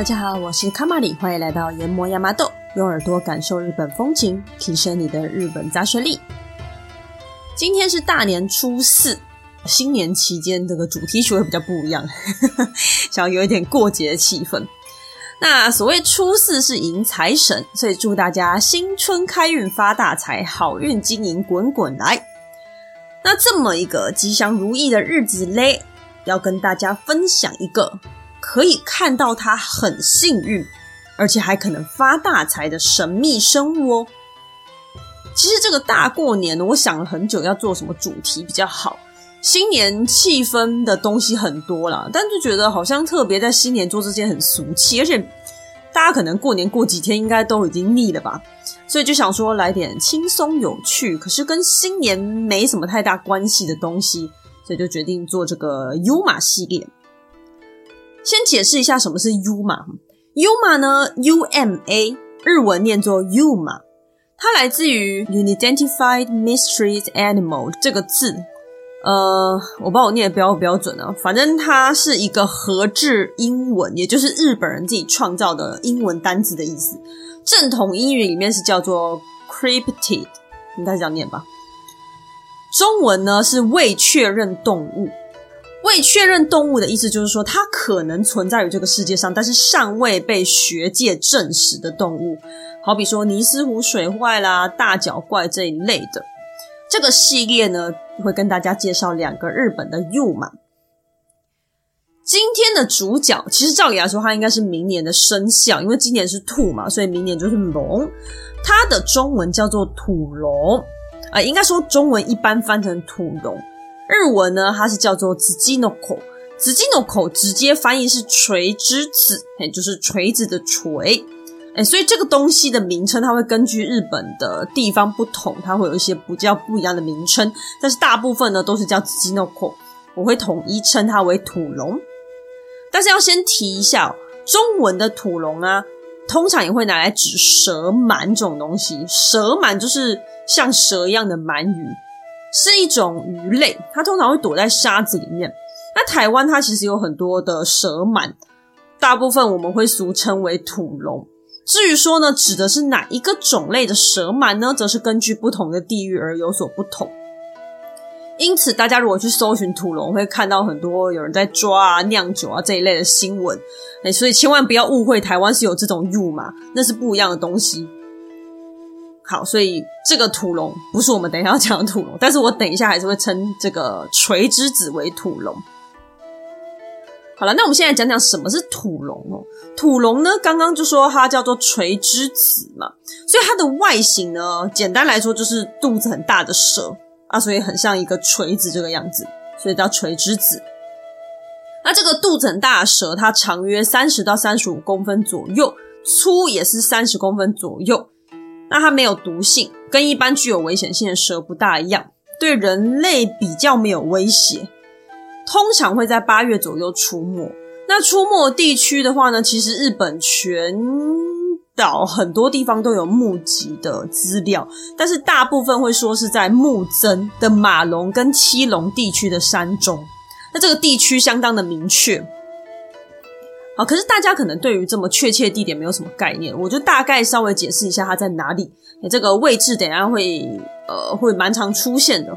大家好，我是卡玛里，欢迎来到研磨亚麻豆，用耳朵感受日本风情，提升你的日本杂学力。今天是大年初四，新年期间这个主题曲会比较不一样，想要有一点过节的气氛。那所谓初四是迎财神，所以祝大家新春开运发大财，好运金银滚滚来。那这么一个吉祥如意的日子嘞，要跟大家分享一个。可以看到他很幸运，而且还可能发大财的神秘生物哦。其实这个大过年的，我想了很久要做什么主题比较好。新年气氛的东西很多啦，但就觉得好像特别在新年做这件很俗气，而且大家可能过年过几天应该都已经腻了吧，所以就想说来点轻松有趣，可是跟新年没什么太大关系的东西，所以就决定做这个优马系列。先解释一下什么是 Yuma，Yuma 呢，U M A，日文念作 Yuma，它来自于 Unidentified Mystery Animal 这个字，呃，我不知道我念的标不标准啊，反正它是一个合制英文，也就是日本人自己创造的英文单字的意思。正统英语里面是叫做 Cryptid，应该是这样念吧。中文呢是未确认动物。未确认动物的意思就是说，它可能存在于这个世界上，但是尚未被学界证实的动物，好比说尼斯湖水怪啦、大脚怪这一类的。这个系列呢，会跟大家介绍两个日本的 u 嘛。今天的主角，其实照理来说，它应该是明年的生肖，因为今年是兔嘛，所以明年就是龙。它的中文叫做土龙，啊、呃，应该说中文一般翻成土龙。日文呢，它是叫做 “Tsukinoko”，“Tsukinoko” 直接翻译是锤之子，哎，就是锤子的锤，哎，所以这个东西的名称，它会根据日本的地方不同，它会有一些比较不一样的名称，但是大部分呢都是叫 “Tsukinoko”，我会统一称它为土龙。但是要先提一下，中文的土龙啊，通常也会拿来指蛇鳗这种东西，蛇鳗就是像蛇一样的鳗鱼。是一种鱼类，它通常会躲在沙子里面。那台湾它其实有很多的蛇鳗，大部分我们会俗称为土龙。至于说呢，指的是哪一个种类的蛇鳗呢？则是根据不同的地域而有所不同。因此，大家如果去搜寻土龙，会看到很多有人在抓啊、酿酒啊这一类的新闻。哎，所以千万不要误会，台湾是有这种 Yuma，那是不一样的东西。好，所以这个土龙不是我们等一下要讲的土龙，但是我等一下还是会称这个锤之子为土龙。好了，那我们现在讲讲什么是土龙哦。土龙呢，刚刚就说它叫做锤之子嘛，所以它的外形呢，简单来说就是肚子很大的蛇啊，所以很像一个锤子这个样子，所以叫锤之子。那这个肚子很大的蛇，它长约三十到三十五公分左右，粗也是三十公分左右。那它没有毒性，跟一般具有危险性的蛇不大一样，对人类比较没有威胁。通常会在八月左右出没。那出没地区的话呢，其实日本全岛很多地方都有目击的资料，但是大部分会说是在木曾的马龙跟七龙地区的山中。那这个地区相当的明确。好，可是大家可能对于这么确切地点没有什么概念，我就大概稍微解释一下它在哪里。这个位置等下会呃会蛮常出现的，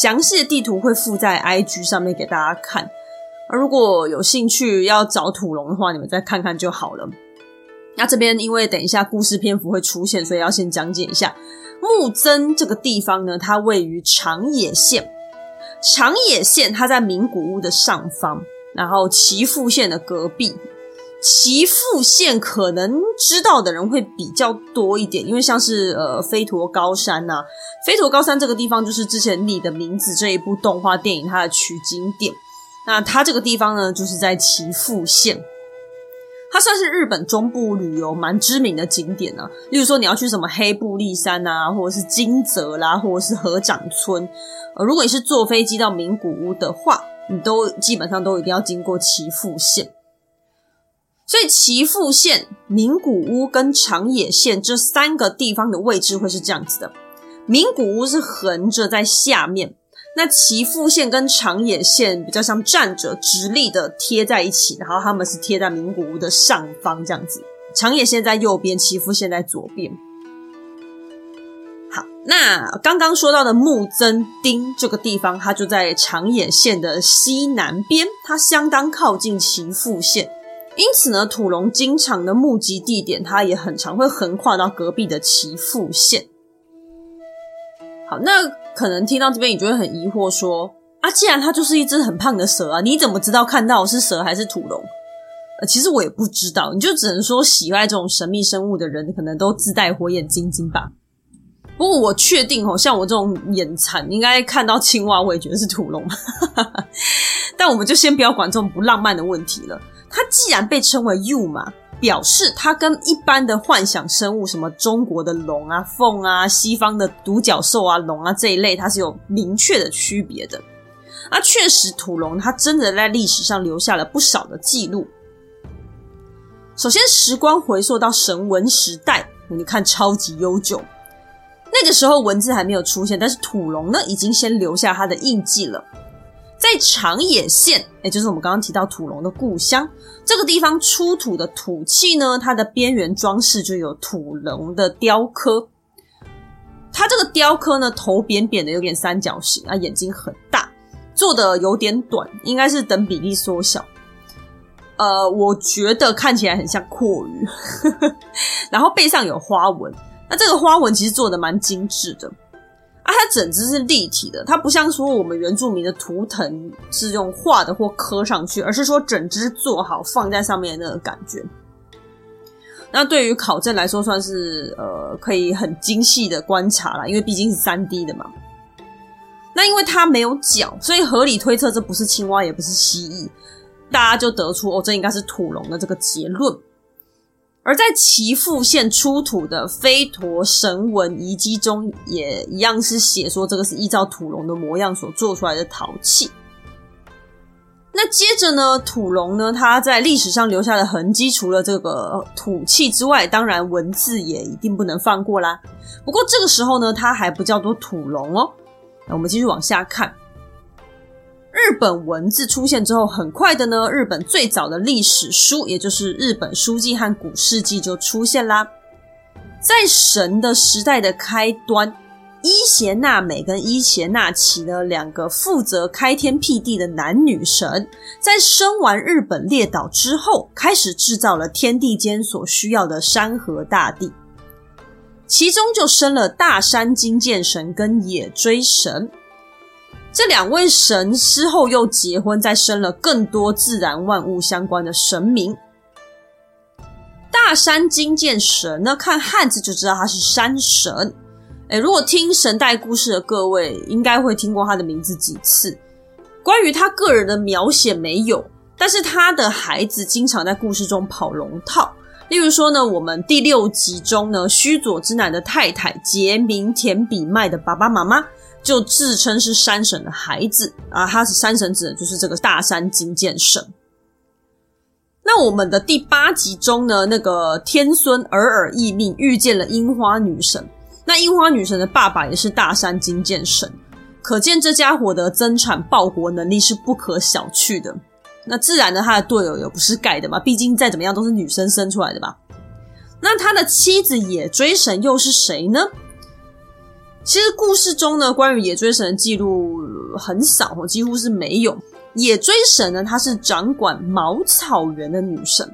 详细的地图会附在 IG 上面给大家看。如果有兴趣要找土龙的话，你们再看看就好了。那这边因为等一下故事篇幅会出现，所以要先讲解一下木曾这个地方呢，它位于长野县。长野县它在名古屋的上方。然后岐阜县的隔壁，岐阜县可能知道的人会比较多一点，因为像是呃飞驼高山呐、飞驼高山这个地方就是之前《你的名字》这一部动画电影它的取景点。那它这个地方呢，就是在岐阜县，它算是日本中部旅游蛮知名的景点啊。例如说你要去什么黑布立山啊，或者是金泽啦，或者是河掌村。如果你是坐飞机到名古屋的话。你都基本上都一定要经过岐阜县，所以岐阜县、名古屋跟长野县这三个地方的位置会是这样子的：名古屋是横着在下面，那岐阜县跟长野县比较像站着直立的贴在一起，然后他们是贴在名古屋的上方这样子。长野县在右边，岐阜县在左边。那刚刚说到的木曾町这个地方，它就在长野县的西南边，它相当靠近岐阜县，因此呢，土龙经常的目击地点，它也很常会横跨到隔壁的岐阜县。好，那可能听到这边，你就会很疑惑说：啊，既然它就是一只很胖的蛇啊，你怎么知道看到是蛇还是土龙？呃，其实我也不知道，你就只能说喜爱这种神秘生物的人，可能都自带火眼金睛吧。不过我确定哦，像我这种眼馋，应该看到青蛙，我也觉得是土龙。但我们就先不要管这种不浪漫的问题了。它既然被称为 “you” 嘛表示它跟一般的幻想生物，什么中国的龙啊、凤啊、西方的独角兽啊、龙啊这一类，它是有明确的区别的。啊，确实，土龙它真的在历史上留下了不少的记录。首先，时光回溯到神文时代，你看超级悠久。那个时候文字还没有出现，但是土龙呢，已经先留下它的印记了。在长野县，也就是我们刚刚提到土龙的故乡，这个地方出土的土器呢，它的边缘装饰就有土龙的雕刻。它这个雕刻呢，头扁扁的，有点三角形啊，眼睛很大，做的有点短，应该是等比例缩小。呃，我觉得看起来很像蛞蝓，然后背上有花纹。那这个花纹其实做的蛮精致的啊，它整只是立体的，它不像说我们原住民的图腾是用画的或刻上去，而是说整只做好放在上面的那个感觉。那对于考证来说，算是呃可以很精细的观察啦，因为毕竟是三 D 的嘛。那因为它没有脚，所以合理推测这不是青蛙，也不是蜥蜴。大家就得出哦，这应该是土龙的这个结论。而在岐阜县出土的飞陀神纹遗迹中，也一样是写说这个是依照土龙的模样所做出来的陶器。那接着呢，土龙呢，它在历史上留下的痕迹，除了这个土器之外，当然文字也一定不能放过啦。不过这个时候呢，它还不叫做土龙哦。那我们继续往下看。日本文字出现之后，很快的呢，日本最早的历史书，也就是日本书记和古事记就出现啦。在神的时代的开端，伊邪那美跟伊邪那岐呢，两个负责开天辟地的男女神，在生完日本列岛之后，开始制造了天地间所需要的山河大地，其中就生了大山津见神跟野追神。这两位神之后又结婚，再生了更多自然万物相关的神明。大山津见神呢，看汉字就知道他是山神。诶，如果听神代故事的各位，应该会听过他的名字几次。关于他个人的描写没有，但是他的孩子经常在故事中跑龙套。例如说呢，我们第六集中呢，须佐之男的太太节名田比麦的爸爸妈妈。就自称是山神的孩子啊，他是山神指的就是这个大山金剑神。那我们的第八集中呢，那个天孙尔尔义命遇见了樱花女神，那樱花女神的爸爸也是大山金剑神，可见这家伙的增产报国能力是不可小觑的。那自然呢，他的队友也不是盖的嘛，毕竟再怎么样都是女生生出来的吧。那他的妻子野追神又是谁呢？其实故事中呢，关于野追神的记录很少，几乎是没有。野追神呢，她是掌管茅草原的女神。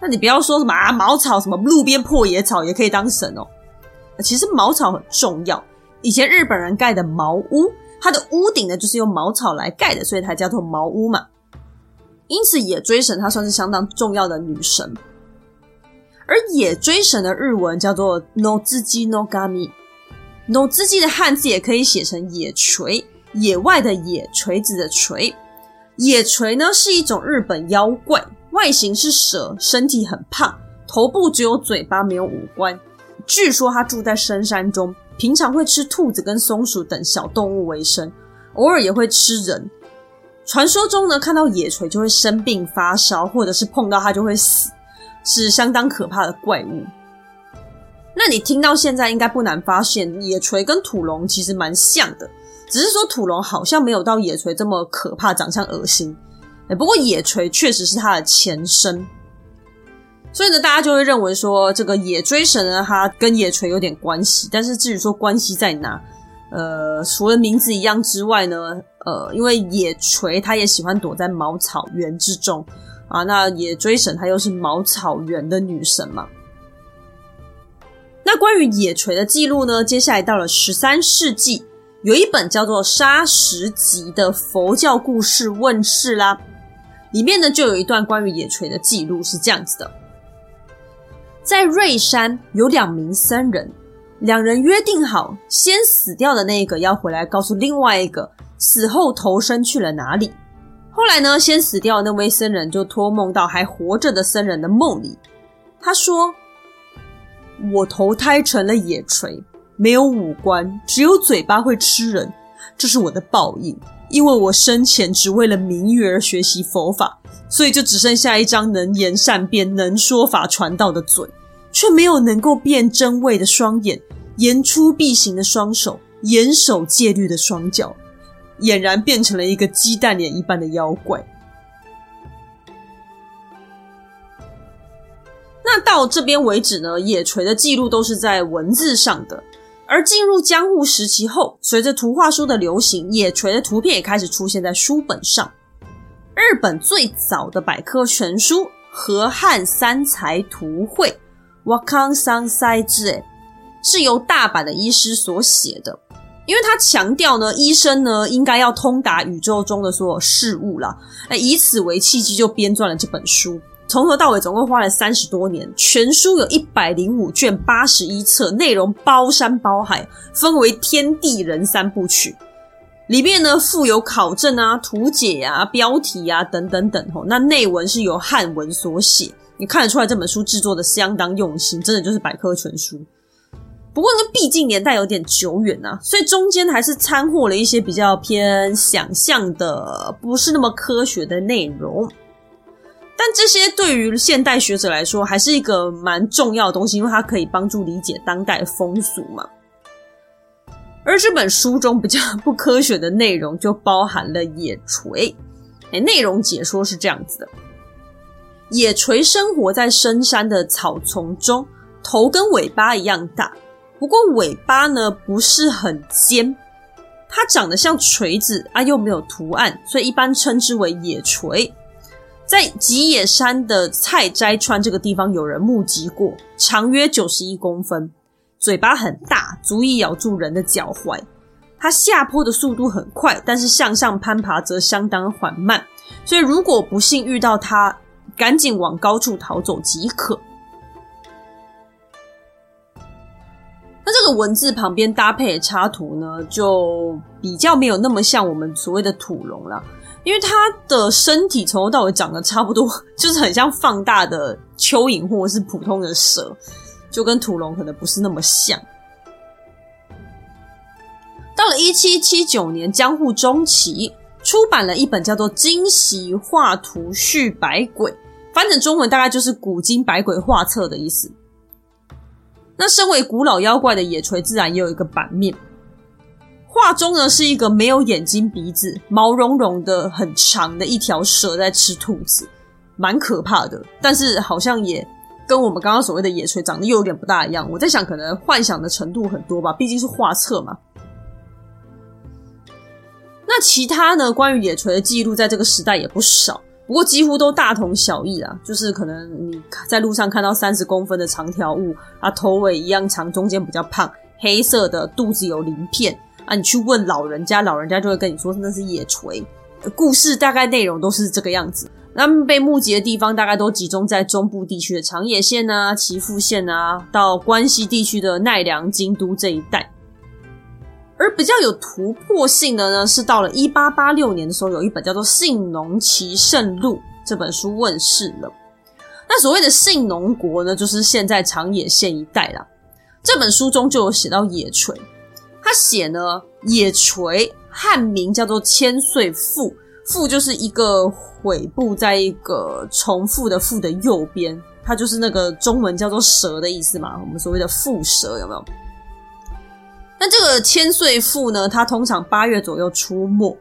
那你不要说什么啊，茅草什么路边破野草也可以当神哦。其实茅草很重要。以前日本人盖的茅屋，它的屋顶呢就是用茅草来盖的，所以它叫做茅屋嘛。因此，野追神她算是相当重要的女神。而野追神的日文叫做 Notsuji no Kami。No 字记的汉字也可以写成野锤，野外的野，锤子的锤。野锤呢是一种日本妖怪，外形是蛇，身体很胖，头部只有嘴巴没有五官。据说它住在深山中，平常会吃兔子跟松鼠等小动物为生，偶尔也会吃人。传说中呢，看到野锤就会生病发烧，或者是碰到它就会死，是相当可怕的怪物。那你听到现在应该不难发现，野锤跟土龙其实蛮像的，只是说土龙好像没有到野锤这么可怕，长相恶心。不过野锤确实是它的前身，所以呢，大家就会认为说这个野追神呢，它跟野锤有点关系。但是至于说关系在哪，呃，除了名字一样之外呢，呃，因为野锤它也喜欢躲在茅草原之中啊，那野追神它又是茅草原的女神嘛。那关于野炊的记录呢，接下来到了十三世纪，有一本叫做《沙石集》的佛教故事问世啦。里面呢，就有一段关于野炊的记录，是这样子的：在瑞山有两名僧人，两人约定好，先死掉的那个要回来告诉另外一个死后投生去了哪里。后来呢，先死掉那位僧人就托梦到还活着的僧人的梦里，他说：“我投胎成了野锤，没有五官，只有嘴巴会吃人，这是我的报应。”因为我生前只为了名誉而学习佛法，所以就只剩下一张能言善辩、能说法传道的嘴，却没有能够辨真伪的双眼、言出必行的双手、严守戒律的双脚，俨然变成了一个鸡蛋脸一般的妖怪。那到这边为止呢，野炊的记录都是在文字上的。而进入江户时期后，随着图画书的流行，野炊的图片也开始出现在书本上。日本最早的百科全书《河汉三才图会》（Wakan Sansai Zue） 是由大阪的医师所写的，因为他强调呢，医生呢应该要通达宇宙中的所有事物啦，以此为契机，就编撰了这本书。从头到尾总共花了三十多年，全书有一百零五卷，八十一册，内容包山包海，分为天地人三部曲。里面呢附有考证啊、图解啊、标题啊等等等。吼，那内文是由汉文所写，你看得出来这本书制作的相当用心，真的就是百科全书。不过呢，毕竟年代有点久远啊，所以中间还是掺和了一些比较偏想象的，不是那么科学的内容。但这些对于现代学者来说，还是一个蛮重要的东西，因为它可以帮助理解当代风俗嘛。而这本书中比较 不科学的内容，就包含了野炊。哎，内容解说是这样子的：野炊生活在深山的草丛中，头跟尾巴一样大，不过尾巴呢不是很尖，它长得像锤子啊，又没有图案，所以一般称之为野炊。在吉野山的菜斋川这个地方，有人目击过，长约九十一公分，嘴巴很大，足以咬住人的脚踝。它下坡的速度很快，但是向上攀爬则相当缓慢。所以如果不幸遇到它，赶紧往高处逃走即可。那这个文字旁边搭配的插图呢，就比较没有那么像我们所谓的土龙了。因为它的身体从头到尾长得差不多，就是很像放大的蚯蚓或者是普通的蛇，就跟土龙可能不是那么像。到了一七七九年江户中期，出版了一本叫做《今昔画图续百鬼》，翻成中文大概就是《古今百鬼画册》的意思。那身为古老妖怪的野炊，自然也有一个版面。画中呢是一个没有眼睛、鼻子、毛茸茸的很长的一条蛇在吃兔子，蛮可怕的。但是好像也跟我们刚刚所谓的野炊长得又有点不大一样。我在想，可能幻想的程度很多吧，毕竟是画册嘛。那其他呢？关于野炊的记录，在这个时代也不少，不过几乎都大同小异啦。就是可能你在路上看到三十公分的长条物啊，头尾一样长，中间比较胖，黑色的，肚子有鳞片。啊，你去问老人家，老人家就会跟你说那是野炊。故事大概内容都是这个样子。那么被目击的地方大概都集中在中部地区的长野县啊、岐阜县啊，到关西地区的奈良、京都这一带。而比较有突破性的呢，是到了一八八六年的时候，有一本叫做《信浓奇胜录》这本书问世了。那所谓的信浓国呢，就是现在长野县一带啦。这本书中就有写到野垂。他写呢，野垂汉名叫做千岁富，富就是一个悔部，在一个重复的复的右边，它就是那个中文叫做蛇的意思嘛，我们所谓的蝮蛇有没有？那这个千岁妇呢，它通常八月左右出没，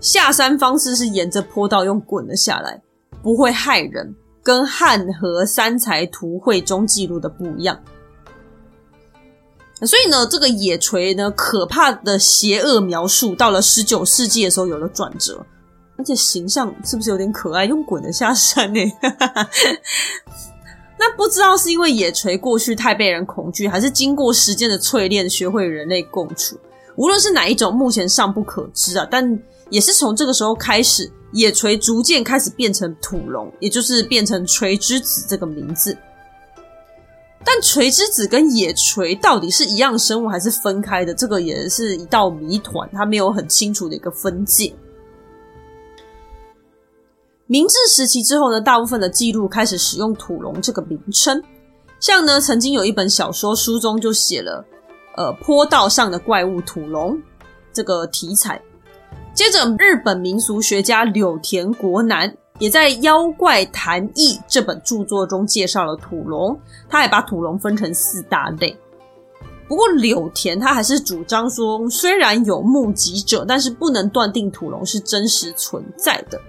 下山方式是沿着坡道用滚的下来，不会害人，跟汉和三才图会中记录的不一样。所以呢，这个野炊呢，可怕的邪恶描述，到了十九世纪的时候有了转折，而且形象是不是有点可爱？用滚的下山呢？那不知道是因为野炊过去太被人恐惧，还是经过时间的淬炼，学会人类共处。无论是哪一种，目前尚不可知啊。但也是从这个时候开始，野炊逐渐开始变成土龙，也就是变成炊之子这个名字。但炊之子跟野炊到底是一样生物还是分开的？这个也是一道谜团，它没有很清楚的一个分界。明治时期之后呢，大部分的记录开始使用土龙这个名称。像呢，曾经有一本小说书中就写了，呃，坡道上的怪物土龙这个题材。接着，日本民俗学家柳田国男也在《妖怪谈义》这本著作中介绍了土龙，他还把土龙分成四大类。不过，柳田他还是主张说，虽然有目击者，但是不能断定土龙是真实存在的。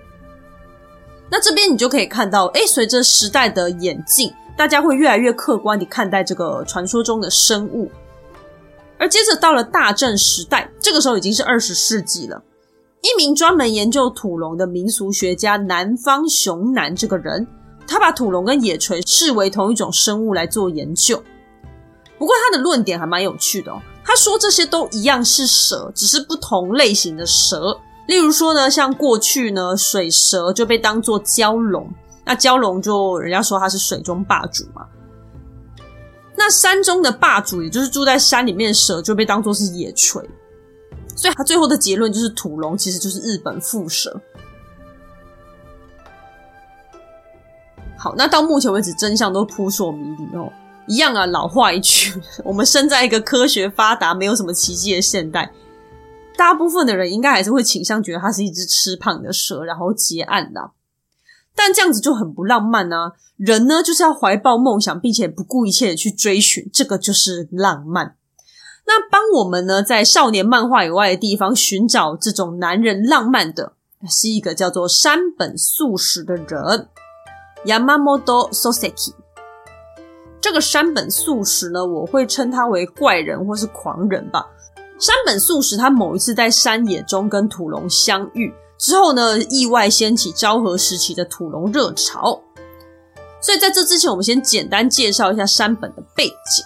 那这边你就可以看到，诶，随着时代的演进，大家会越来越客观地看待这个传说中的生物。而接着到了大正时代，这个时候已经是二十世纪了。一名专门研究土龙的民俗学家南方雄男这个人，他把土龙跟野炊视为同一种生物来做研究。不过他的论点还蛮有趣的哦，他说这些都一样是蛇，只是不同类型的蛇。例如说呢，像过去呢，水蛇就被当作蛟龙，那蛟龙就人家说它是水中霸主嘛。那山中的霸主，也就是住在山里面的蛇，就被当作是野炊。所以他最后的结论就是土龙其实就是日本蝮蛇。好，那到目前为止真相都扑朔迷离哦，一样啊，老话一句，我们生在一个科学发达、没有什么奇迹的现代。大部分的人应该还是会倾向觉得它是一只吃胖的蛇，然后结案的。但这样子就很不浪漫啊！人呢，就是要怀抱梦想，并且不顾一切的去追寻，这个就是浪漫。那帮我们呢，在少年漫画以外的地方寻找这种男人浪漫的，是一个叫做山本素史的人，Yamamoto Soseki。这个山本素史呢，我会称他为怪人或是狂人吧。山本素史，他某一次在山野中跟土龙相遇之后呢，意外掀起昭和时期的土龙热潮。所以在这之前，我们先简单介绍一下山本的背景。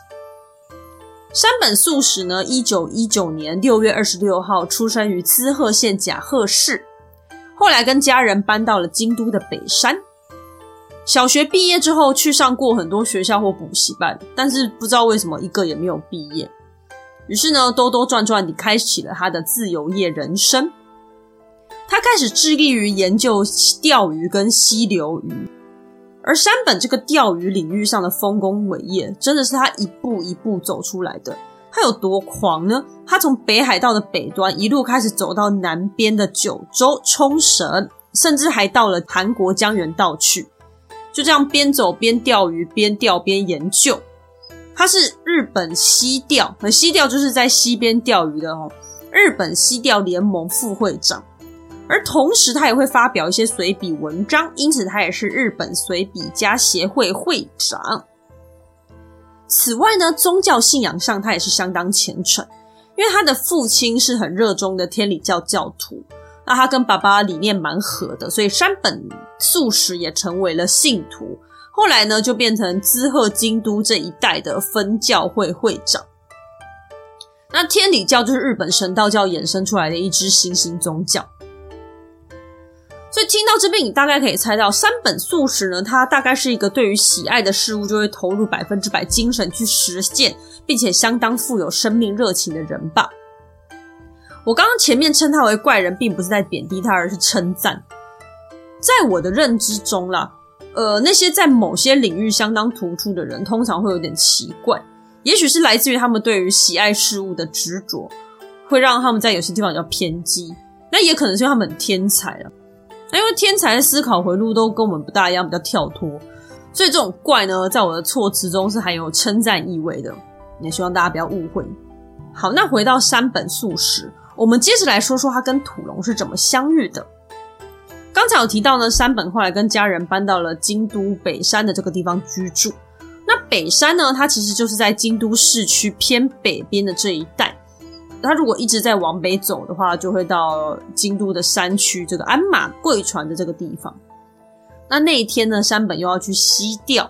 山本素史呢，一九一九年六月二十六号出生于滋贺县甲贺市，后来跟家人搬到了京都的北山。小学毕业之后，去上过很多学校或补习班，但是不知道为什么一个也没有毕业。于是呢，兜兜转转地开启了他的自由业人生。他开始致力于研究钓鱼跟溪流鱼，而山本这个钓鱼领域上的丰功伟业，真的是他一步一步走出来的。他有多狂呢？他从北海道的北端一路开始走到南边的九州、冲绳，甚至还到了韩国江原道去。就这样边走边钓鱼，边钓边研究。他是日本溪钓，和溪钓就是在溪边钓鱼的哦。日本溪钓联盟副会长，而同时他也会发表一些随笔文章，因此他也是日本随笔家协会会长。此外呢，宗教信仰上他也是相当虔诚，因为他的父亲是很热衷的天理教教徒，那他跟爸爸理念蛮合的，所以山本素史也成为了信徒。后来呢，就变成滋贺、京都这一带的分教会会长。那天理教就是日本神道教衍生出来的一支新兴宗教。所以听到这边，你大概可以猜到，山本素史呢，他大概是一个对于喜爱的事物就会投入百分之百精神去实践，并且相当富有生命热情的人吧。我刚刚前面称他为怪人，并不是在贬低他，而是称赞。在我的认知中啦。呃，那些在某些领域相当突出的人，通常会有点奇怪。也许是来自于他们对于喜爱事物的执着，会让他们在有些地方比较偏激。那也可能是因为他们很天才了。那因为天才的思考回路都跟我们不大一样，比较跳脱，所以这种怪呢，在我的措辞中是含有称赞意味的。也希望大家不要误会。好，那回到山本素食，我们接着来说说他跟土龙是怎么相遇的。刚才有提到呢，山本后来跟家人搬到了京都北山的这个地方居住。那北山呢，它其实就是在京都市区偏北边的这一带。他如果一直在往北走的话，就会到京都的山区这个鞍马贵船的这个地方。那那一天呢，山本又要去西钓。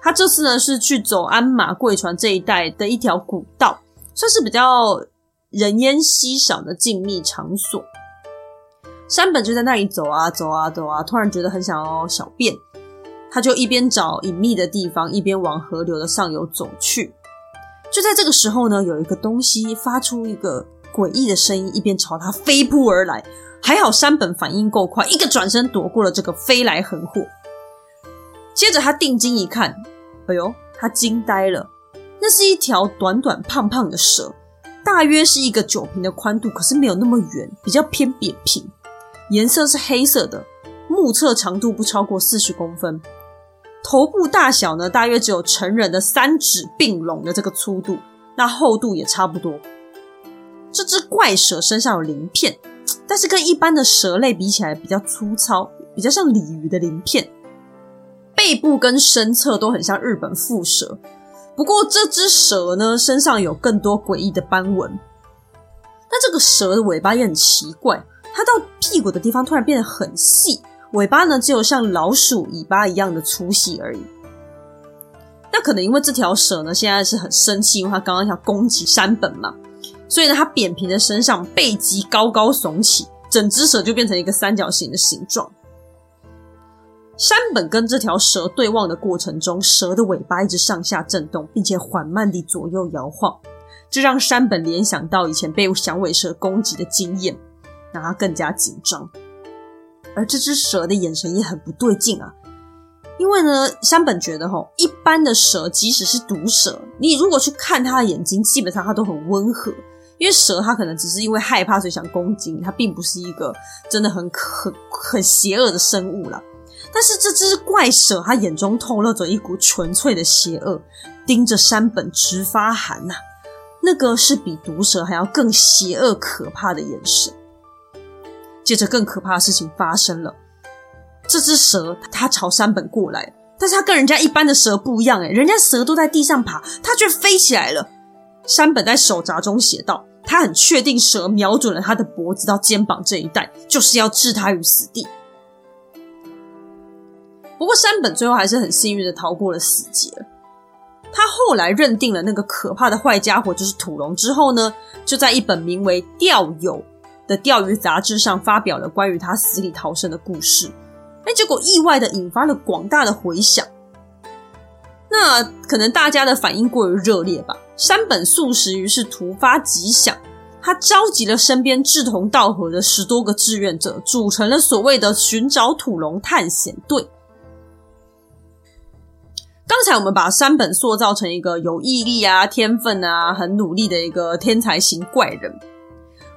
他这次呢是去走鞍马贵船这一带的一条古道，算是比较人烟稀少的静谧场所。山本就在那里走啊走啊走啊，突然觉得很想要小便，他就一边找隐秘的地方，一边往河流的上游走去。就在这个时候呢，有一个东西发出一个诡异的声音，一边朝他飞扑而来。还好山本反应够快，一个转身躲过了这个飞来横祸。接着他定睛一看，哎呦，他惊呆了，那是一条短短胖胖的蛇，大约是一个酒瓶的宽度，可是没有那么圆，比较偏扁平。颜色是黑色的，目测长度不超过四十公分，头部大小呢，大约只有成人的三指并拢的这个粗度，那厚度也差不多。这只怪蛇身上有鳞片，但是跟一般的蛇类比起来比较粗糙，比较像鲤鱼的鳞片。背部跟身侧都很像日本蝮蛇，不过这只蛇呢，身上有更多诡异的斑纹。那这个蛇的尾巴也很奇怪。它到屁股的地方突然变得很细，尾巴呢只有像老鼠尾巴一样的粗细而已。那可能因为这条蛇呢现在是很生气，因为它刚刚想攻击山本嘛，所以呢它扁平的身上背脊高高耸起，整只蛇就变成一个三角形的形状。山本跟这条蛇对望的过程中，蛇的尾巴一直上下震动，并且缓慢地左右摇晃，这让山本联想到以前被响尾蛇攻击的经验。让他更加紧张，而这只蛇的眼神也很不对劲啊！因为呢，山本觉得吼，一般的蛇即使是毒蛇，你如果去看它的眼睛，基本上它都很温和。因为蛇它可能只是因为害怕所以想攻击你，它并不是一个真的很很很邪恶的生物啦。但是这只怪蛇，它眼中透露着一股纯粹的邪恶，盯着山本直发寒呐、那个是比毒蛇还要更邪恶可怕的眼神。接着更可怕的事情发生了，这只蛇它朝山本过来，但是它跟人家一般的蛇不一样，诶，人家蛇都在地上爬，它却飞起来了。山本在手札中写道：“他很确定蛇瞄准了他的脖子到肩膀这一带，就是要置他于死地。”不过山本最后还是很幸运的逃过了死劫。他后来认定了那个可怕的坏家伙就是土龙之后呢，就在一本名为《钓友》的钓鱼杂志上发表了关于他死里逃生的故事，哎，结果意外的引发了广大的回响。那可能大家的反应过于热烈吧。山本素食于是突发奇想，他召集了身边志同道合的十多个志愿者，组成了所谓的寻找土龙探险队。刚才我们把山本塑造成一个有毅力啊、天分啊、很努力的一个天才型怪人。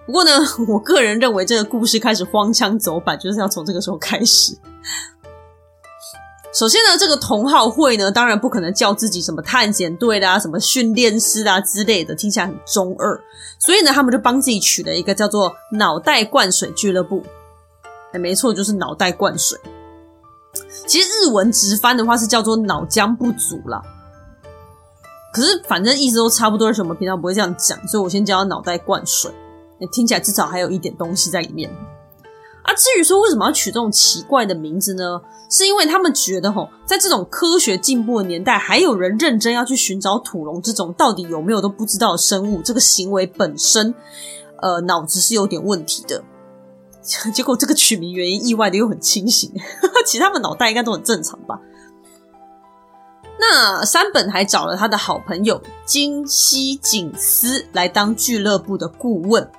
不过呢，我个人认为这个故事开始荒腔走板，就是要从这个时候开始。首先呢，这个同好会呢，当然不可能叫自己什么探险队的啊、什么训练师啊之类的，听起来很中二。所以呢，他们就帮自己取了一个叫做“脑袋灌水俱乐部”。哎，没错，就是脑袋灌水。其实日文直翻的话是叫做“脑浆不足”啦。可是反正意思都差不多，而且我们平常不会这样讲，所以我先叫“脑袋灌水”。听起来至少还有一点东西在里面啊。至于说为什么要取这种奇怪的名字呢？是因为他们觉得吼，在这种科学进步的年代，还有人认真要去寻找土龙这种到底有没有都不知道的生物，这个行为本身，呃，脑子是有点问题的。结果这个取名原因意外的又很清醒，其他们脑袋应该都很正常吧。那山本还找了他的好朋友金西景司来当俱乐部的顾问。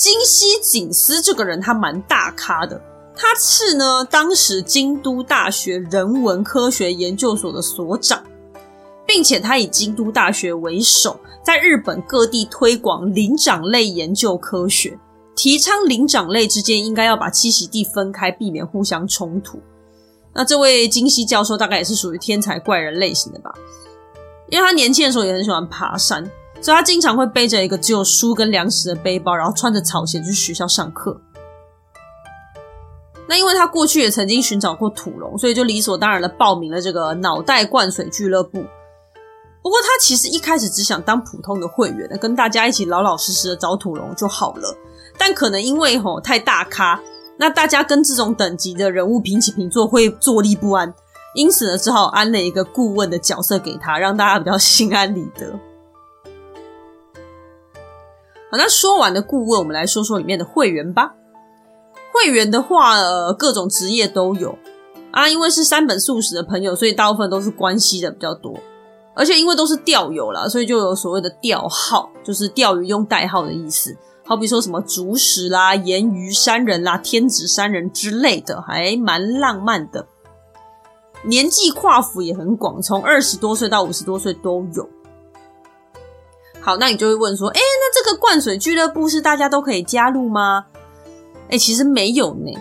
金西景司这个人他蛮大咖的，他是呢当时京都大学人文科学研究所的所长，并且他以京都大学为首，在日本各地推广灵长类研究科学，提倡灵长类之间应该要把栖息地分开，避免互相冲突。那这位金西教授大概也是属于天才怪人类型的吧，因为他年轻的时候也很喜欢爬山。所以他经常会背着一个只有书跟粮食的背包，然后穿着草鞋去学校上课。那因为他过去也曾经寻找过土龙，所以就理所当然的报名了这个脑袋灌水俱乐部。不过他其实一开始只想当普通的会员，跟大家一起老老实实的找土龙就好了。但可能因为吼太大咖，那大家跟这种等级的人物平起平坐会坐立不安，因此呢，只好安了一个顾问的角色给他，让大家比较心安理得。好，那说完的顾问，我们来说说里面的会员吧。会员的话，呃，各种职业都有啊。因为是三本素史的朋友，所以大部分都是关系的比较多。而且因为都是钓友啦，所以就有所谓的钓号，就是钓鱼用代号的意思。好比说什么竹石啦、盐鱼山人啦、天子山人之类的，还蛮浪漫的。年纪跨幅也很广，从二十多岁到五十多岁都有。好，那你就会问说，诶，那这个灌水俱乐部是大家都可以加入吗？诶，其实没有呢。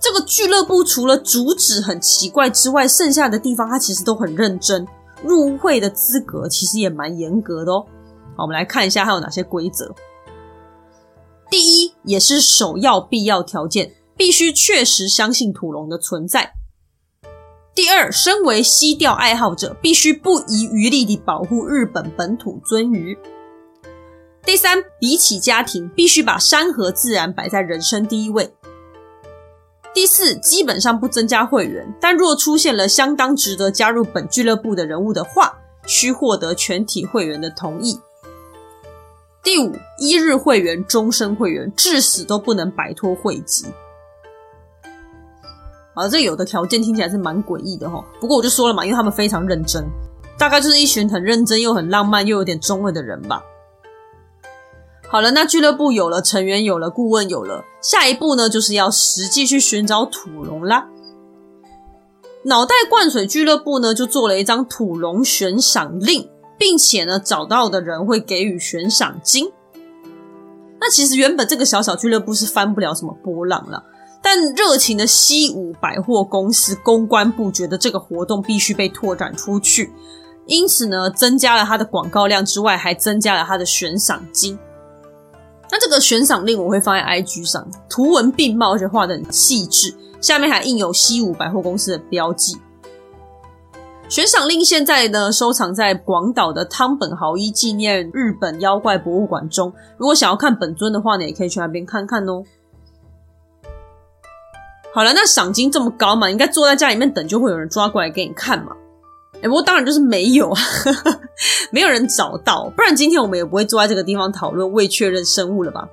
这个俱乐部除了主旨很奇怪之外，剩下的地方它其实都很认真。入会的资格其实也蛮严格的哦。好，我们来看一下还有哪些规则。第一，也是首要必要条件，必须确实相信土龙的存在。第二，身为溪钓爱好者，必须不遗余力地保护日本本土鳟鱼。第三，比起家庭，必须把山河自然摆在人生第一位。第四，基本上不增加会员，但若出现了相当值得加入本俱乐部的人物的话，需获得全体会员的同意。第五，一日会员，终身会员，至死都不能摆脱会籍。啊，这有的条件听起来是蛮诡异的齁，不过我就说了嘛，因为他们非常认真，大概就是一群很认真又很浪漫又有点中二的人吧。好了，那俱乐部有了成员，有了顾问，有了，下一步呢，就是要实际去寻找土龙啦。脑袋灌水俱乐部呢，就做了一张土龙悬赏令，并且呢，找到的人会给予悬赏金。那其实原本这个小小俱乐部是翻不了什么波浪了，但热情的西武百货公司公关部觉得这个活动必须被拓展出去，因此呢，增加了它的广告量之外，还增加了它的悬赏金。那这个悬赏令我会放在 IG 上，图文并茂，而且画得很细致，下面还印有西武百货公司的标记。悬赏令现在呢，收藏在广岛的汤本豪一纪念日本妖怪博物馆中。如果想要看本尊的话呢，也可以去那边看看哦。好了，那赏金这么高嘛，应该坐在家里面等，就会有人抓过来给你看嘛。哎，不过当然就是没有啊，没有人找到，不然今天我们也不会坐在这个地方讨论未确认生物了吧？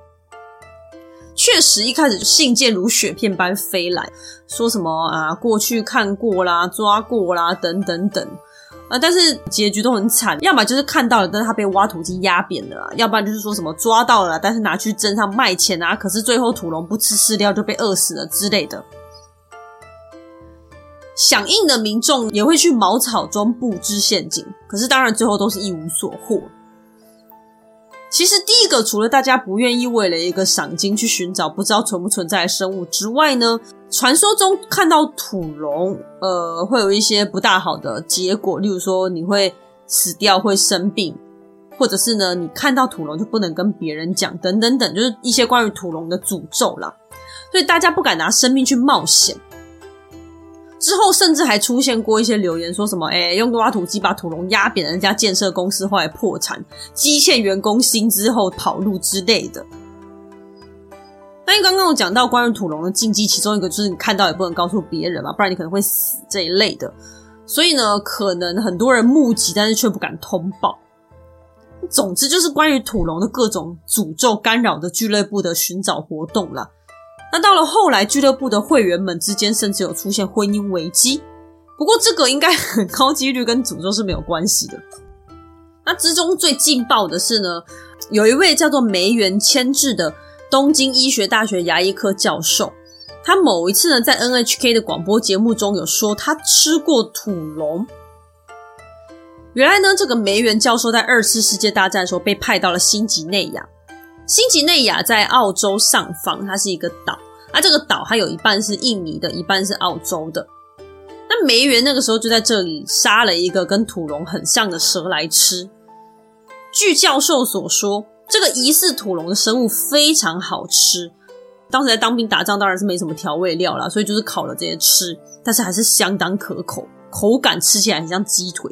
确实，一开始信件如雪片般飞来，说什么啊，过去看过啦，抓过啦，等等等啊，但是结局都很惨，要么就是看到了，但是他被挖土机压扁了，要不然就是说什么抓到了，但是拿去镇上卖钱啊，可是最后土龙不吃饲料就被饿死了之类的。响应的民众也会去茅草中布置陷阱，可是当然最后都是一无所获。其实第一个，除了大家不愿意为了一个赏金去寻找不知道存不存在的生物之外呢，传说中看到土龙，呃，会有一些不大好的结果，例如说你会死掉、会生病，或者是呢，你看到土龙就不能跟别人讲，等等等，就是一些关于土龙的诅咒啦。所以大家不敢拿生命去冒险。之后甚至还出现过一些留言，说什么“诶用挖土机把土龙压扁，人家建设公司后来破产，积欠员工薪资后跑路之类的。”但是刚刚我讲到关于土龙的禁忌，其中一个就是你看到也不能告诉别人嘛，不然你可能会死这一类的。所以呢，可能很多人目击，但是却不敢通报。总之就是关于土龙的各种诅咒干扰的俱乐部的寻找活动啦。那到了后来，俱乐部的会员们之间甚至有出现婚姻危机。不过这个应该很高几率跟诅咒是没有关系的。那之中最劲爆的是呢，有一位叫做梅原谦治的东京医学大学牙医科教授，他某一次呢在 NHK 的广播节目中有说他吃过土龙。原来呢，这个梅原教授在二次世界大战的时候被派到了新几内亚。新几内亚在澳洲上方，它是一个岛。啊，这个岛它有一半是印尼的，一半是澳洲的。那梅园那个时候就在这里杀了一个跟土龙很像的蛇来吃。据教授所说，这个疑似土龙的生物非常好吃。当时在当兵打仗，当然是没什么调味料啦，所以就是烤了这些吃，但是还是相当可口，口感吃起来很像鸡腿。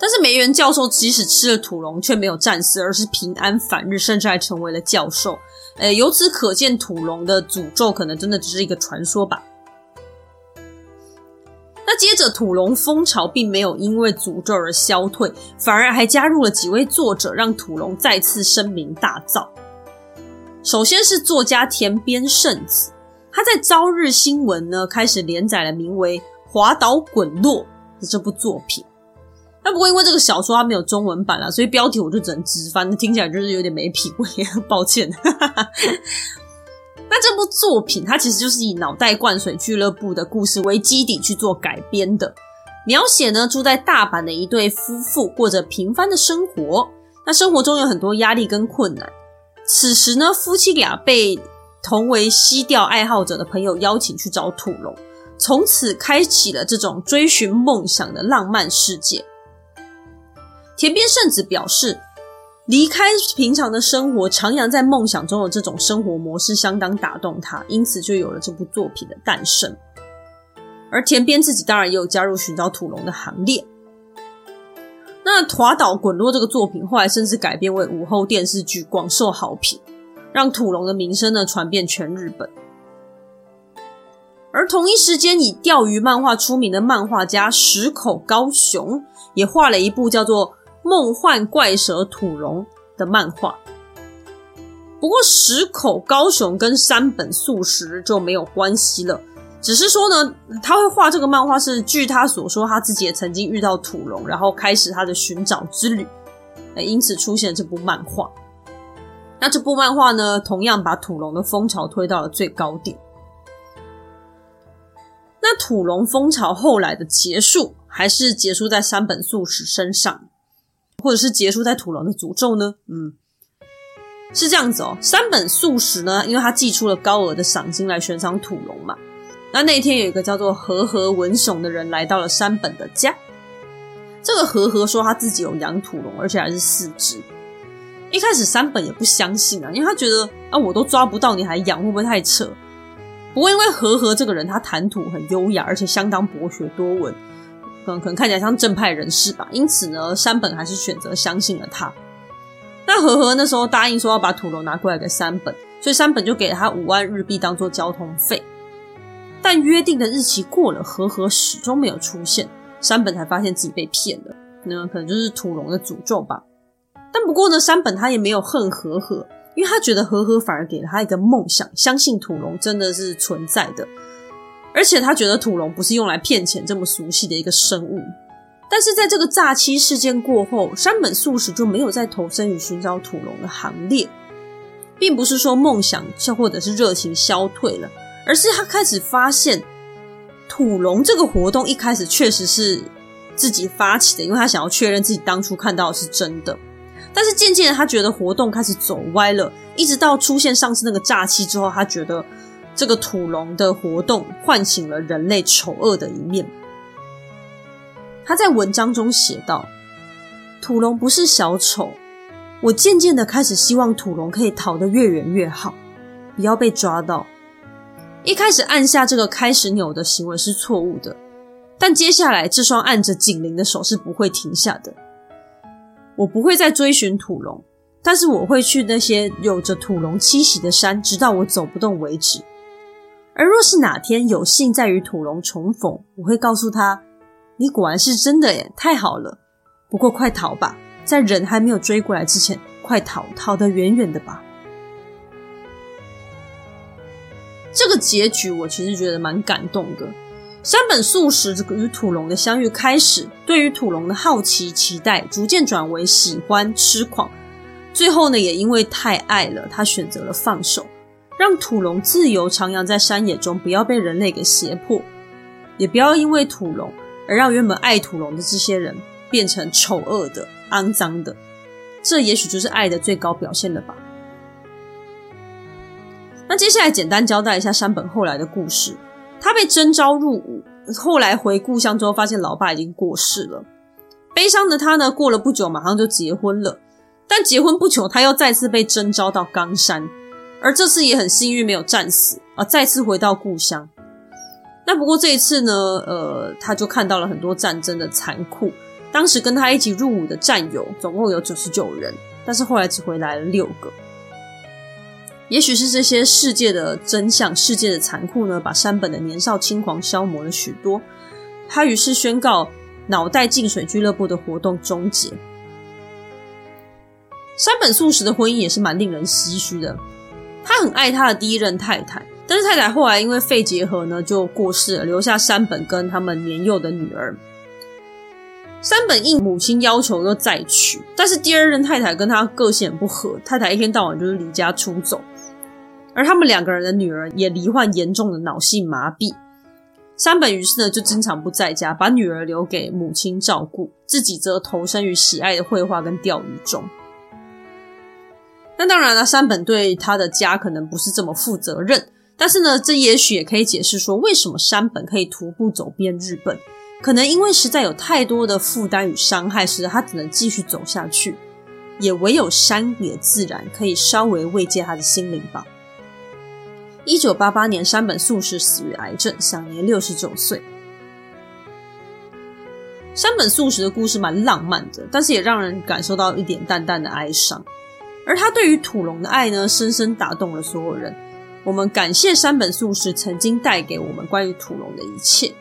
但是梅原教授即使吃了土龙，却没有战死，而是平安返日，甚至还成为了教授。诶，由此可见，土龙的诅咒可能真的只是一个传说吧。那接着，土龙风潮并没有因为诅咒而消退，反而还加入了几位作者，让土龙再次声名大噪。首先是作家田边圣子，他在《朝日新闻》呢开始连载了名为《滑倒滚落》的这部作品。那不过因为这个小说它没有中文版啦，所以标题我就只能直翻，听起来就是有点没品味，抱歉。那这部作品它其实就是以脑袋灌水俱乐部的故事为基底去做改编的，描写呢住在大阪的一对夫妇过着平凡的生活，那生活中有很多压力跟困难。此时呢，夫妻俩被同为西钓爱好者的朋友邀请去找土龙，从此开启了这种追寻梦想的浪漫世界。田边圣子表示，离开平常的生活，徜徉在梦想中的这种生活模式相当打动他，因此就有了这部作品的诞生。而田边自己当然也有加入寻找土龙的行列。那《滑倒滚落》这个作品后来甚至改编为午后电视剧，广受好评，让土龙的名声呢传遍全日本。而同一时间以钓鱼漫画出名的漫画家石口高雄也画了一部叫做《梦幻怪蛇土龙》的漫画。不过石口高雄跟山本素实就没有关系了。只是说呢，他会画这个漫画是据他所说，他自己也曾经遇到土龙，然后开始他的寻找之旅，因此出现这部漫画。那这部漫画呢，同样把土龙的风潮推到了最高点。那土龙风潮后来的结束，还是结束在山本素实身上，或者是结束在土龙的诅咒呢？嗯，是这样子哦。山本素实呢，因为他祭出了高额的赏金来悬赏土龙嘛。那那天有一个叫做和和文雄的人来到了山本的家。这个和和说他自己有养土龙，而且还是四只。一开始山本也不相信啊，因为他觉得啊，我都抓不到你还养，会不会太扯？不过因为和和这个人他谈吐很优雅，而且相当博学多闻，可能看起来像正派人士吧。因此呢，山本还是选择相信了他。那和和那时候答应说要把土龙拿过来给山本，所以山本就给了他五万日币当做交通费。但约定的日期过了，和和始终没有出现，山本才发现自己被骗了。那可能就是土龙的诅咒吧。但不过呢，山本他也没有恨和和，因为他觉得和和反而给了他一个梦想，相信土龙真的是存在的。而且他觉得土龙不是用来骗钱这么俗气的一个生物。但是在这个诈欺事件过后，山本素实就没有再投身于寻找土龙的行列，并不是说梦想或者是热情消退了。而是他开始发现，土龙这个活动一开始确实是自己发起的，因为他想要确认自己当初看到的是真的。但是渐渐的，他觉得活动开始走歪了，一直到出现上次那个诈欺之后，他觉得这个土龙的活动唤醒了人类丑恶的一面。他在文章中写道：“土龙不是小丑，我渐渐的开始希望土龙可以逃得越远越好，不要被抓到。”一开始按下这个开始钮的行为是错误的，但接下来这双按着警铃的手是不会停下的。我不会再追寻土龙，但是我会去那些有着土龙栖息的山，直到我走不动为止。而若是哪天有幸再与土龙重逢，我会告诉他：“你果然是真的耶，太好了！不过快逃吧，在人还没有追过来之前，快逃，逃得远远的吧。”这个结局我其实觉得蛮感动的。山本素实与土龙的相遇开始，对于土龙的好奇、期待，逐渐转为喜欢、痴狂。最后呢，也因为太爱了，他选择了放手，让土龙自由徜徉在山野中，不要被人类给胁迫，也不要因为土龙而让原本爱土龙的这些人变成丑恶的、肮脏的。这也许就是爱的最高表现了吧。那接下来简单交代一下山本后来的故事。他被征召入伍，后来回故乡之后，发现老爸已经过世了。悲伤的他呢，过了不久马上就结婚了。但结婚不久，他又再次被征召到冈山，而这次也很幸运没有战死啊，再次回到故乡。那不过这一次呢，呃，他就看到了很多战争的残酷。当时跟他一起入伍的战友总共有九十九人，但是后来只回来了六个。也许是这些世界的真相、世界的残酷呢，把山本的年少轻狂消磨了许多。他于是宣告脑袋进水俱乐部的活动终结。山本素实的婚姻也是蛮令人唏嘘的。他很爱他的第一任太太，但是太太后来因为肺结核呢就过世了，留下山本跟他们年幼的女儿。山本应母亲要求又再娶，但是第二任太太跟他个性很不合，太太一天到晚就是离家出走。而他们两个人的女儿也罹患严重的脑性麻痹，山本于是呢就经常不在家，把女儿留给母亲照顾，自己则投身于喜爱的绘画跟钓鱼中。那当然了，山本对他的家可能不是这么负责任，但是呢，这也许也可以解释说，为什么山本可以徒步走遍日本，可能因为实在有太多的负担与伤害，使得他只能继续走下去，也唯有山野自然可以稍微慰藉他的心灵吧。一九八八年，山本素食死于癌症，享年六十九岁。山本素食的故事蛮浪漫的，但是也让人感受到一点淡淡的哀伤。而他对于土龙的爱呢，深深打动了所有人。我们感谢山本素士曾经带给我们关于土龙的一切。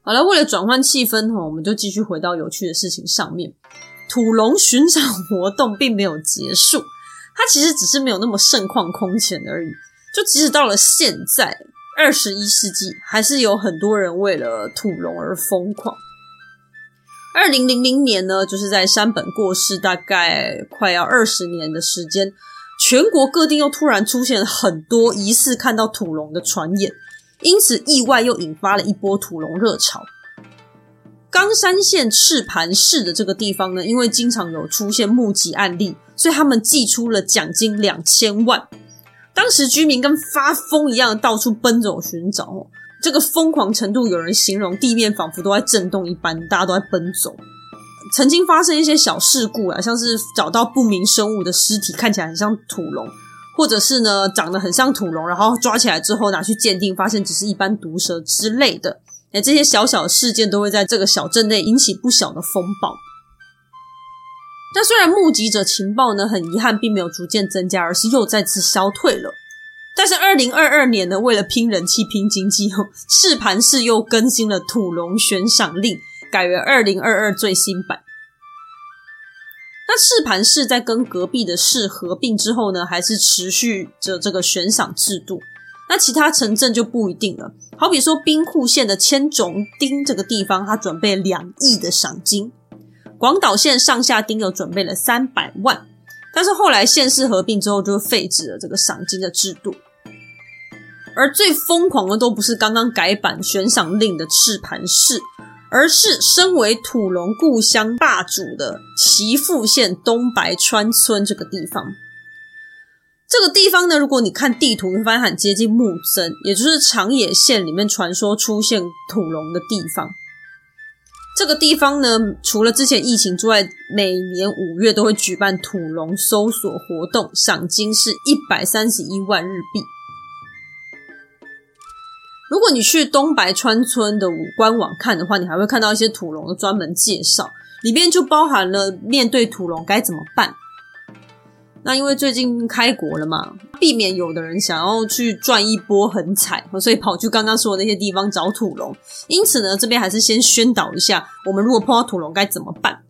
好了，为了转换气氛哈，我们就继续回到有趣的事情上面。土龙寻找活动并没有结束，它其实只是没有那么盛况空前而已。就即使到了现在，二十一世纪，还是有很多人为了土龙而疯狂。二零零零年呢，就是在山本过世大概快要二十年的时间，全国各地又突然出现很多疑似看到土龙的传言，因此意外又引发了一波土龙热潮。冈山县赤磐市的这个地方呢，因为经常有出现目击案例，所以他们寄出了奖金两千万。当时居民跟发疯一样，到处奔走寻找。这个疯狂程度，有人形容地面仿佛都在震动一般，大家都在奔走。曾经发生一些小事故啊，像是找到不明生物的尸体，看起来很像土龙，或者是呢长得很像土龙，然后抓起来之后拿去鉴定，发现只是一般毒蛇之类的。哎，这些小小的事件都会在这个小镇内引起不小的风暴。但虽然目击者情报呢，很遗憾并没有逐渐增加，而是又再次消退了。但是二零二二年呢，为了拼人气、拼经济，赤磐市又更新了土龙悬赏令，改为二零二二最新版。那赤磐市在跟隔壁的市合并之后呢，还是持续着这个悬赏制度。那其他城镇就不一定了，好比说兵库县的千种町这个地方，他准备两亿的赏金；广岛县上下町又准备了三百万。但是后来县市合并之后，就废止了这个赏金的制度。而最疯狂的都不是刚刚改版悬赏令的赤磐市，而是身为土龙故乡霸主的岐阜县东白川村这个地方。这个地方呢，如果你看地图，你会发现很接近木曾，也就是长野县里面传说出现土龙的地方。这个地方呢，除了之前疫情之外，每年五月都会举办土龙搜索活动，赏金是一百三十一万日币。如果你去东白川村的官网看的话，你还会看到一些土龙的专门介绍，里面就包含了面对土龙该怎么办。那因为最近开国了嘛，避免有的人想要去赚一波横财，所以跑去刚刚说的那些地方找土龙。因此呢，这边还是先宣导一下，我们如果碰到土龙该怎么办。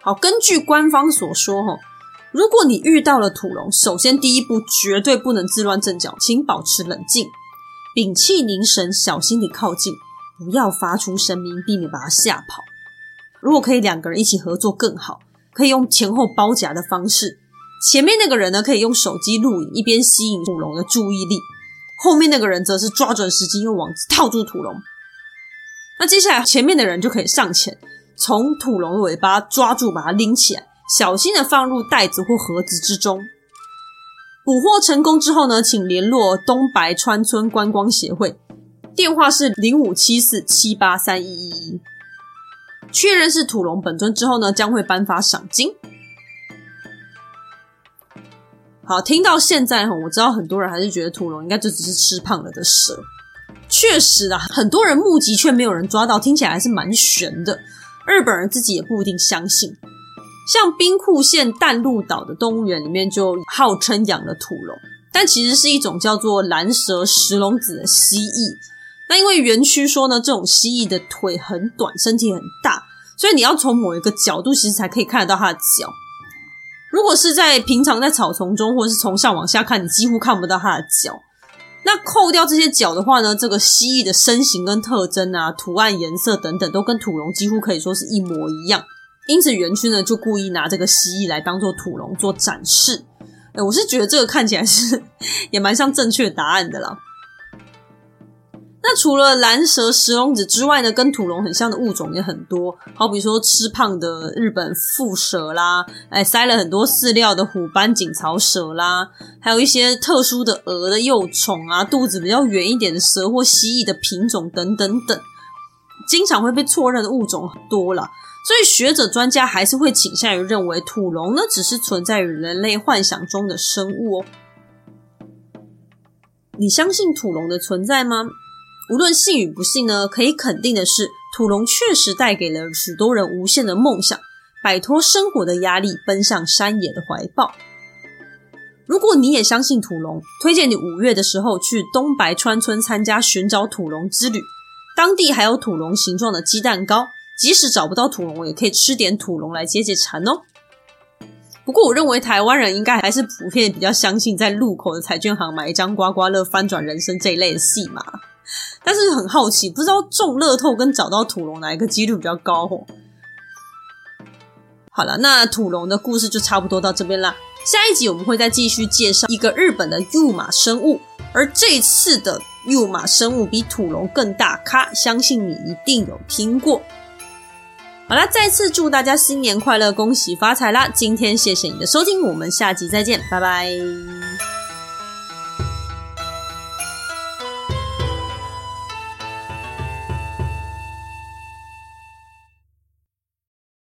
好，根据官方所说，哈，如果你遇到了土龙，首先第一步绝对不能自乱阵脚，请保持冷静，屏气凝神，小心地靠近，不要发出声音，避免把它吓跑。如果可以，两个人一起合作更好，可以用前后包夹的方式。前面那个人呢，可以用手机录影，一边吸引土龙的注意力；后面那个人则是抓准时机，用网子套住土龙。那接下来，前面的人就可以上前，从土龙的尾巴抓住，把它拎起来，小心的放入袋子或盒子之中。捕获成功之后呢，请联络东白川村观光协会，电话是零五七四七八三一一一。确认是土龙本尊之后呢，将会颁发赏金。好，听到现在哈，我知道很多人还是觉得土龙应该就只是吃胖了的蛇。确实啊，很多人目击却没有人抓到，听起来还是蛮悬的。日本人自己也不一定相信。像兵库县淡路岛的动物园里面就号称养了土龙，但其实是一种叫做蓝蛇石龙子的蜥蜴。那因为园区说呢，这种蜥蜴的腿很短，身体很大，所以你要从某一个角度其实才可以看得到它的脚。如果是在平常在草丛中，或者是从上往下看，你几乎看不到它的脚。那扣掉这些脚的话呢，这个蜥蜴的身形跟特征啊、图案、颜色等等，都跟土龙几乎可以说是一模一样。因此，园区呢就故意拿这个蜥蜴来当做土龙做展示。哎，我是觉得这个看起来是 也蛮像正确答案的啦。那除了蓝蛇石龙子之外呢，跟土龙很像的物种也很多，好比说吃胖的日本腹蛇啦，哎，塞了很多饲料的虎斑锦草蛇啦，还有一些特殊的鹅的幼虫啊，肚子比较圆一点的蛇或蜥蜴的品种等等等，经常会被错认的物种很多了。所以学者专家还是会倾向于认为土龙呢，只是存在于人类幻想中的生物哦。你相信土龙的存在吗？无论信与不信呢，可以肯定的是，土龙确实带给了许多人无限的梦想，摆脱生活的压力，奔向山野的怀抱。如果你也相信土龙，推荐你五月的时候去东白川村参加寻找土龙之旅，当地还有土龙形状的鸡蛋糕。即使找不到土龙，也可以吃点土龙来解解馋哦。不过，我认为台湾人应该还是普遍比较相信在路口的彩券行买一张刮刮乐翻转人生这一类的戏码。但是很好奇，不知道中乐透跟找到土龙哪一个几率比较高哦？好了，那土龙的故事就差不多到这边啦。下一集我们会再继续介绍一个日本的 UMA 生物，而这次的 UMA 生物比土龙更大咖，相信你一定有听过。好啦，再次祝大家新年快乐，恭喜发财啦！今天谢谢你的收听，我们下集再见，拜拜。